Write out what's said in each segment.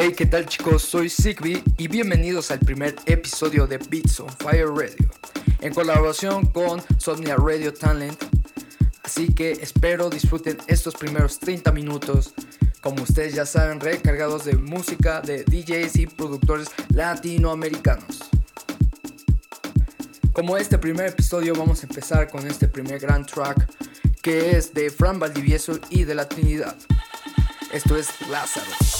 Hey, ¿qué tal chicos? Soy Sigby y bienvenidos al primer episodio de Beats on Fire Radio, en colaboración con Sonia Radio Talent. Así que espero disfruten estos primeros 30 minutos, como ustedes ya saben, recargados de música de DJs y productores latinoamericanos. Como este primer episodio vamos a empezar con este primer gran track que es de Fran Valdivieso y de la Trinidad. Esto es Lázaro.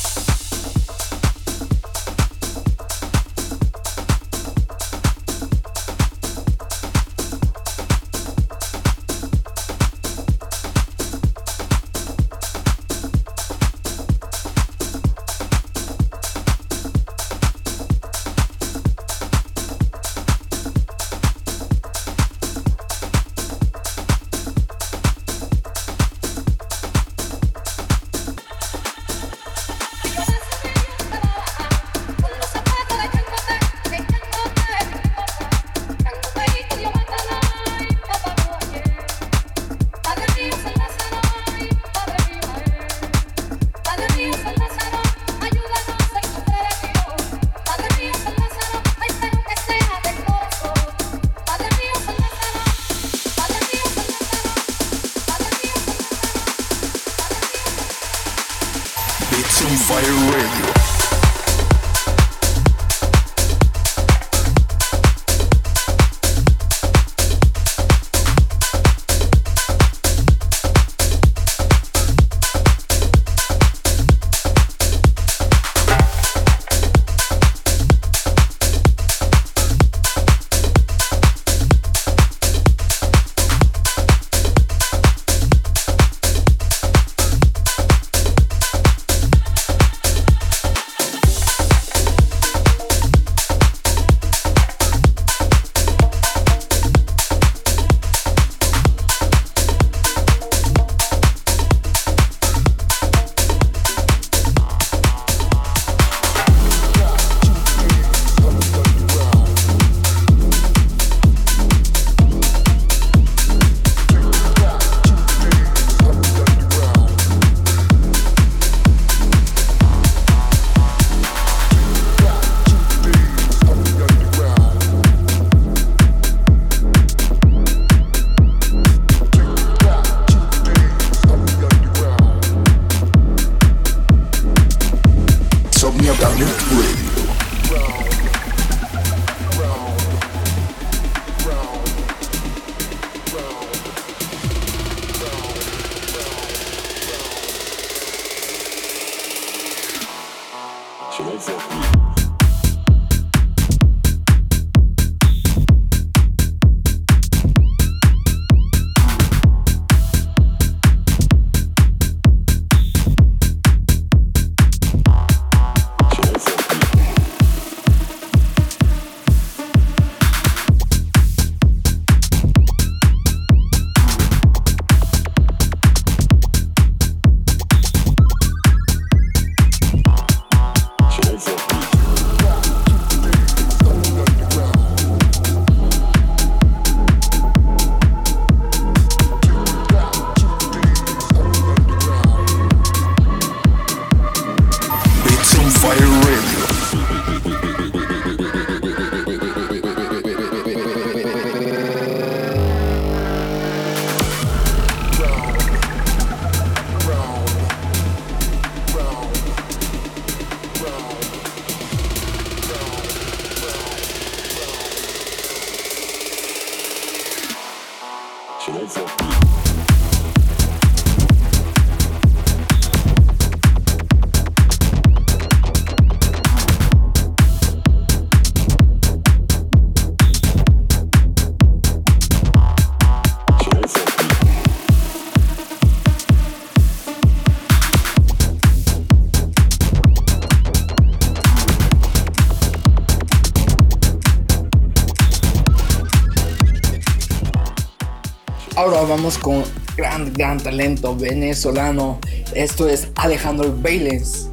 Ahora vamos con gran, gran talento venezolano. Esto es Alejandro Bailens.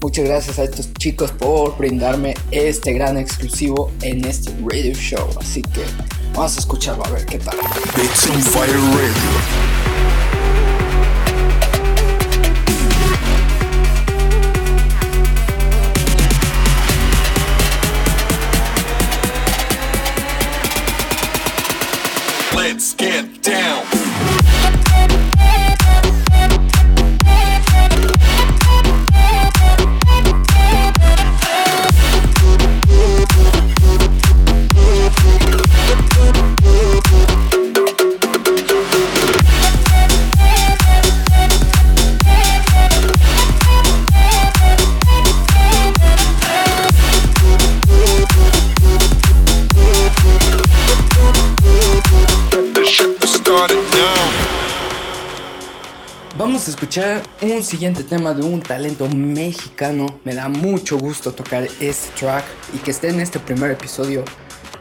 Muchas gracias a estos chicos por brindarme este gran exclusivo en este radio show. Así que vamos a escucharlo a ver qué tal. It's Fire Radio. Let's get. Escuchar un siguiente tema de un talento mexicano. Me da mucho gusto tocar este track y que esté en este primer episodio.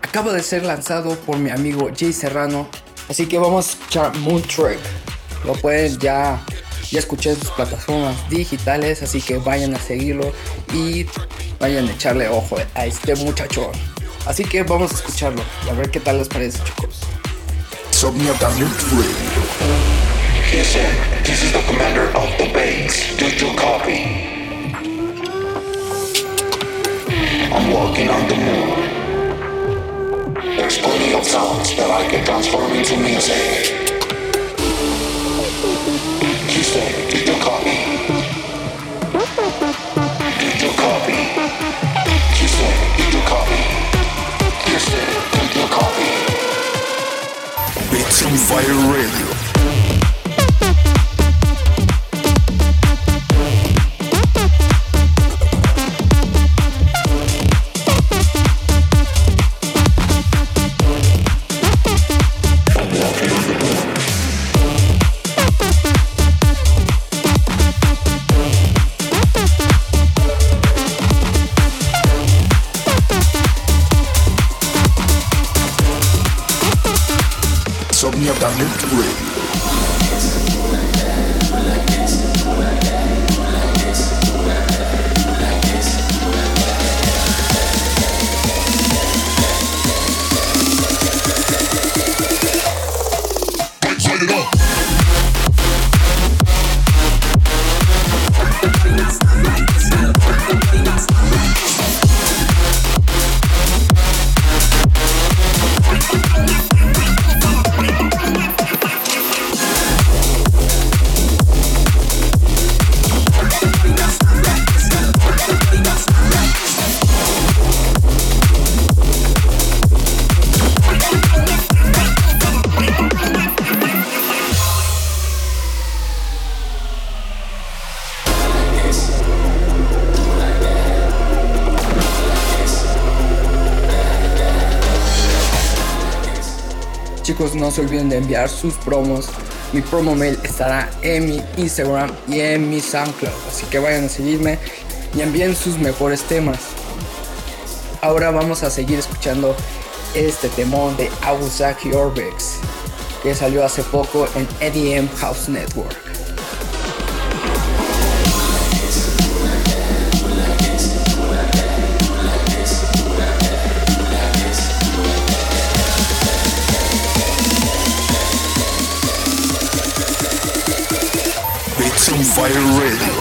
Acaba de ser lanzado por mi amigo Jay Serrano. Así que vamos a escuchar Moon Trip. Lo pueden ya, ya escuchar en sus plataformas digitales. Así que vayan a seguirlo y vayan a echarle ojo a este muchachón. Así que vamos a escucharlo y a ver qué tal les parece, chicos. Listen, this is the commander of the base. Do you copy? I'm walking on the moon. There's plenty of sounds that I can transform into music. Houston, do you copy? Do you copy? Houston, do you copy? Houston, do you copy? It's on Fire Radio. Insomnia Talent Radio. No se olviden de enviar sus promos. Mi promo mail estará en mi Instagram y en mi SoundCloud. Así que vayan a seguirme y envíen sus mejores temas. Ahora vamos a seguir escuchando este temón de Awuzaki Orbex que salió hace poco en EDM House Network. Fire Radio.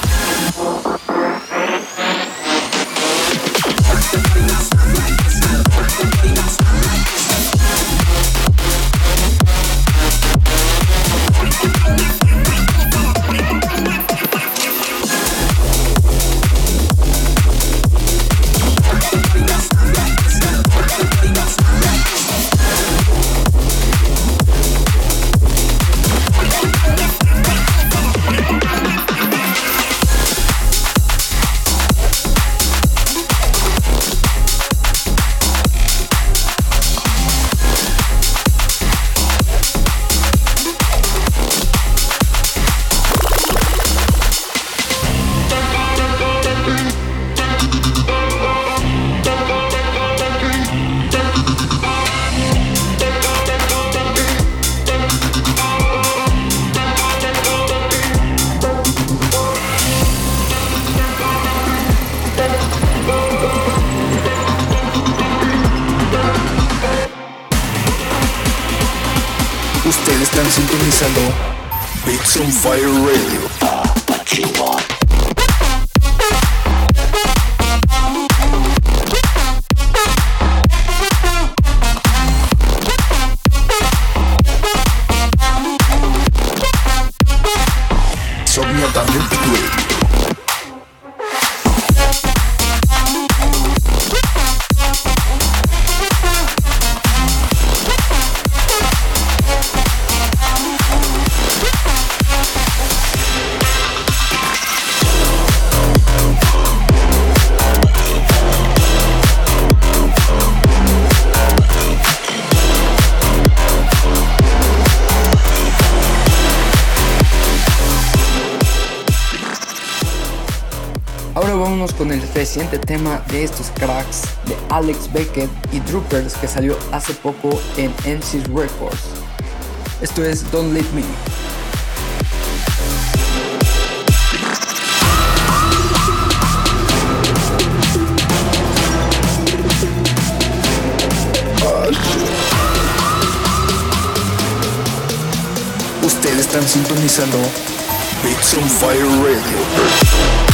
Some fire Radio. Reciente tema de estos cracks de Alex Beckett y Droopers que salió hace poco en NC's Records. Esto es Don't Leave Me. Ustedes están sintonizando Beats on Fire Radio.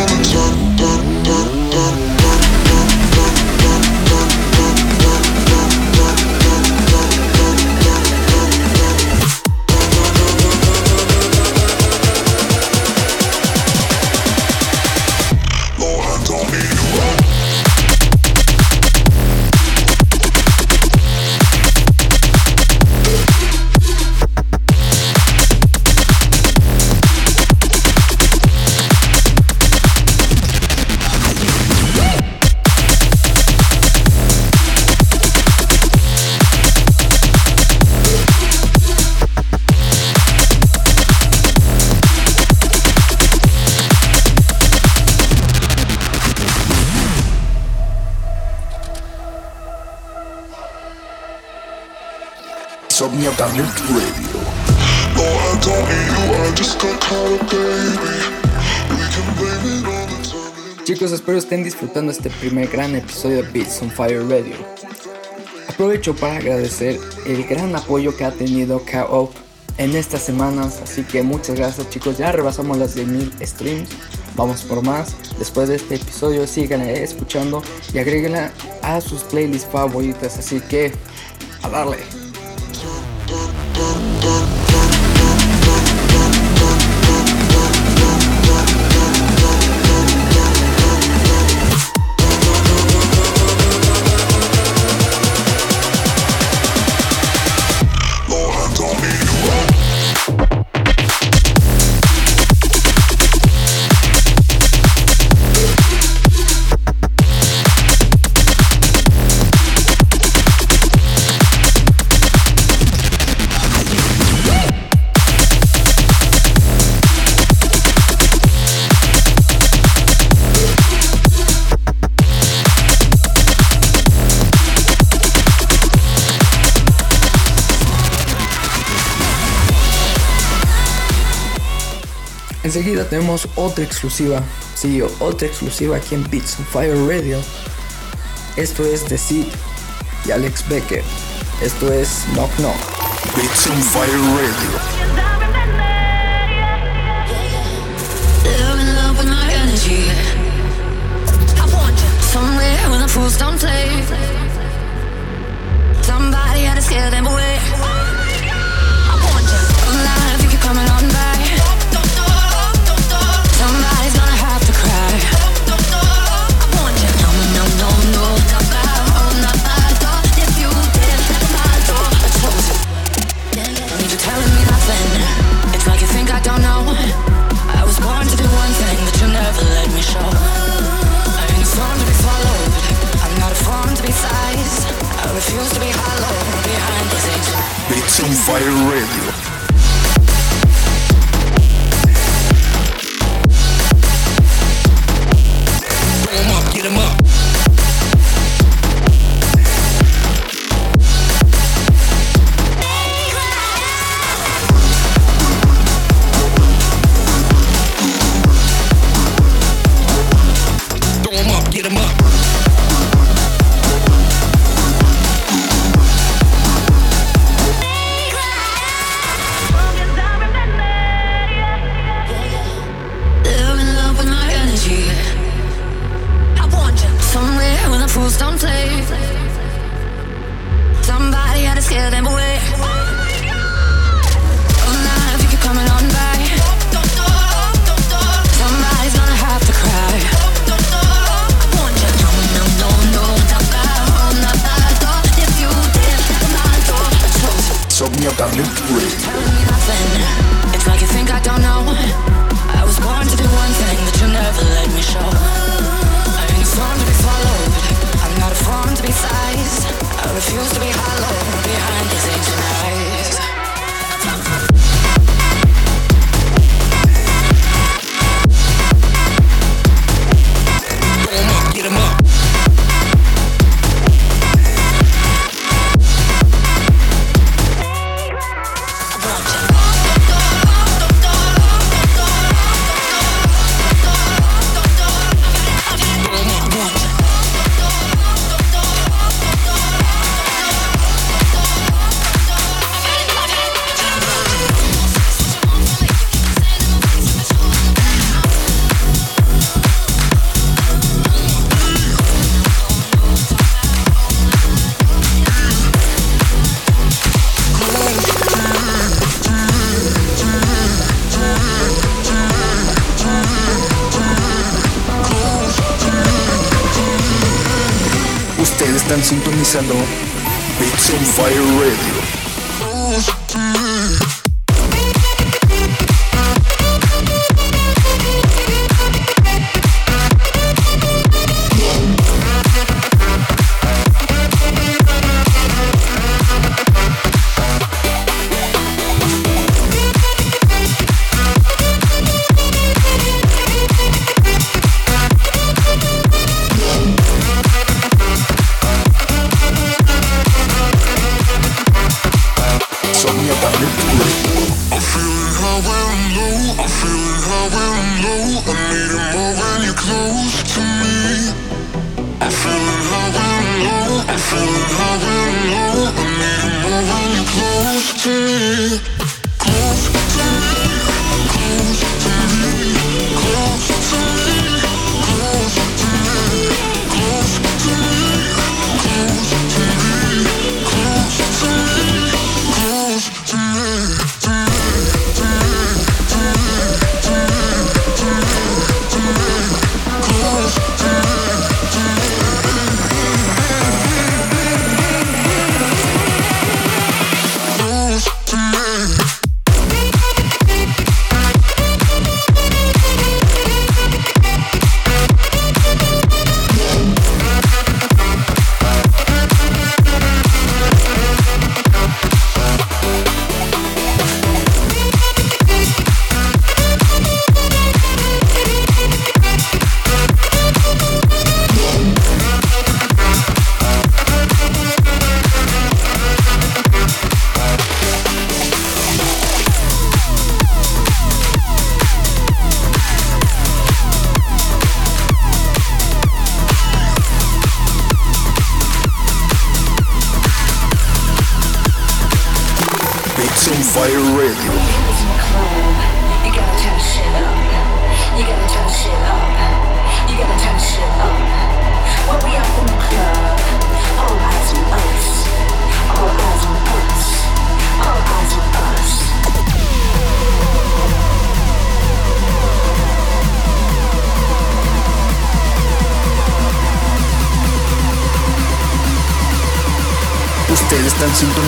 Insomnia Talent Radio. No, I don't need you, I just got caught up, baby. We can blame it on the time. Chicos, espero estén disfrutando este primer gran episodio de Beats on Fire Radio. Aprovecho para agradecer el gran apoyo que ha tenido K-Op en estas semanas, así que muchas gracias chicos, ya rebasamos las 10.000 streams, vamos por más. Después de este episodio síganle escuchando y agréguenla a sus playlists favoritas, así que a darle. Enseguida tenemos otra exclusiva, sí, otra exclusiva aquí en Beats on Fire Radio. Esto es The Seed y Alex Becker. Esto es Knock Knock. Beats on Fire Radio. Somebody had you. Fire Radio.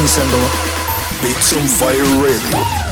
Sintonizando Beats on Fire Radio.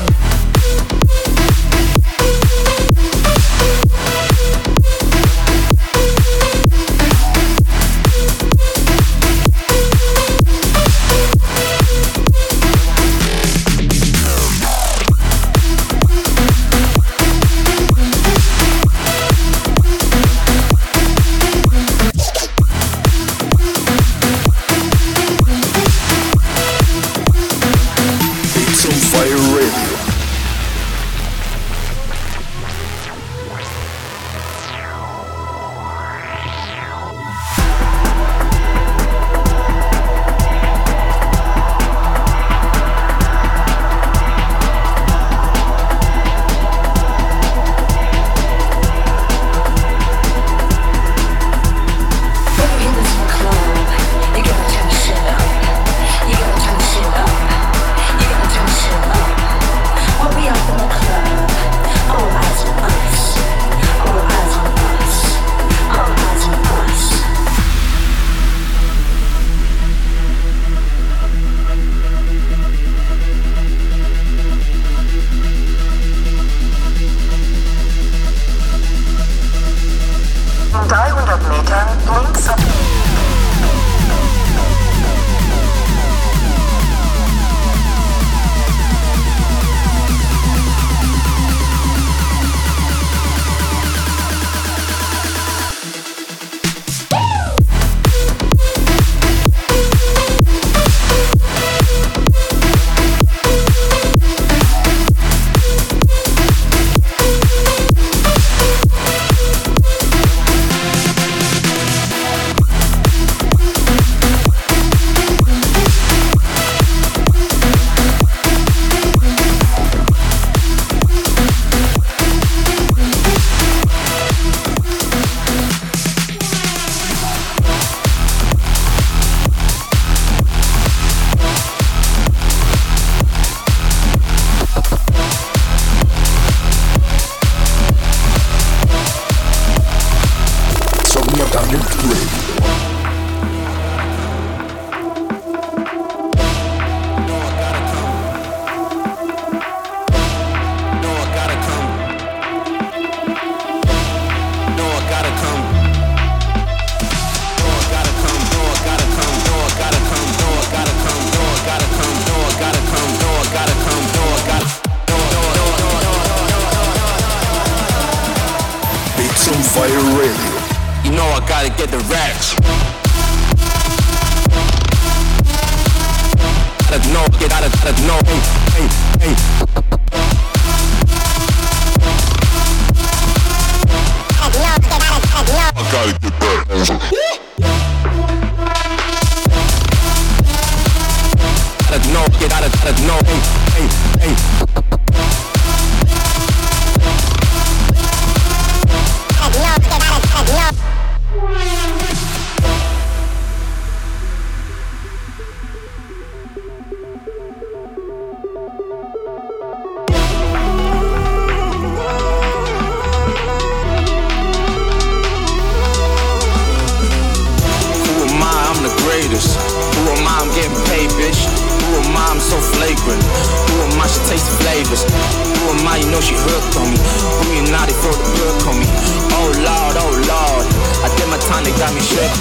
I'm getting paid, bitch. Who am I? I'm so flagrant. Who am I? She tastes flavors. Who am I? You know she hooked on me. Who you not? They throw the book on me. Oh Lord, oh Lord. I did my time, they got me shook.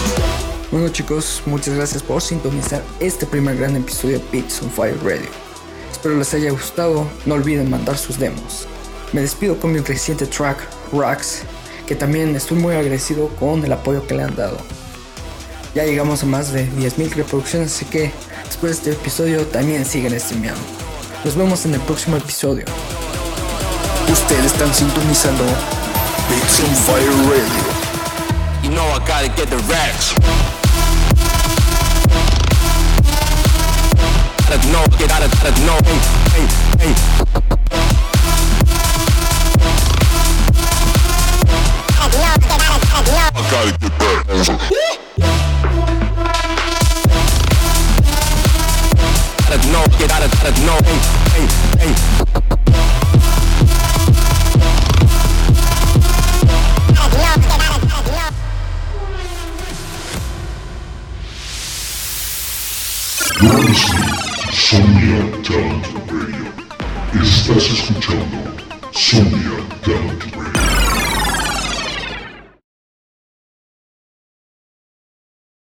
Bueno chicos, muchas gracias por sintonizar este primer gran episodio de Beats on Fire Radio. Espero les haya gustado, no olviden mandar sus demos. Me despido con mi reciente track, Rocks, que también estoy muy agradecido con el apoyo que le han dado. Ya llegamos a más de 10.000 reproducciones, así que después de este episodio también siguen streameando. Nos vemos en el próximo episodio. Ustedes están sintonizando Beats on Fire Radio. You know I gotta get the racks. Gotta know, get gotta, gotta know, hey, hey, hey. I gotta get that. Gotta know, get gotta, gotta know, hey, hey, hey. You're listening to Somnia Talent Radio. Estás escuchando Somnia Talent Radio.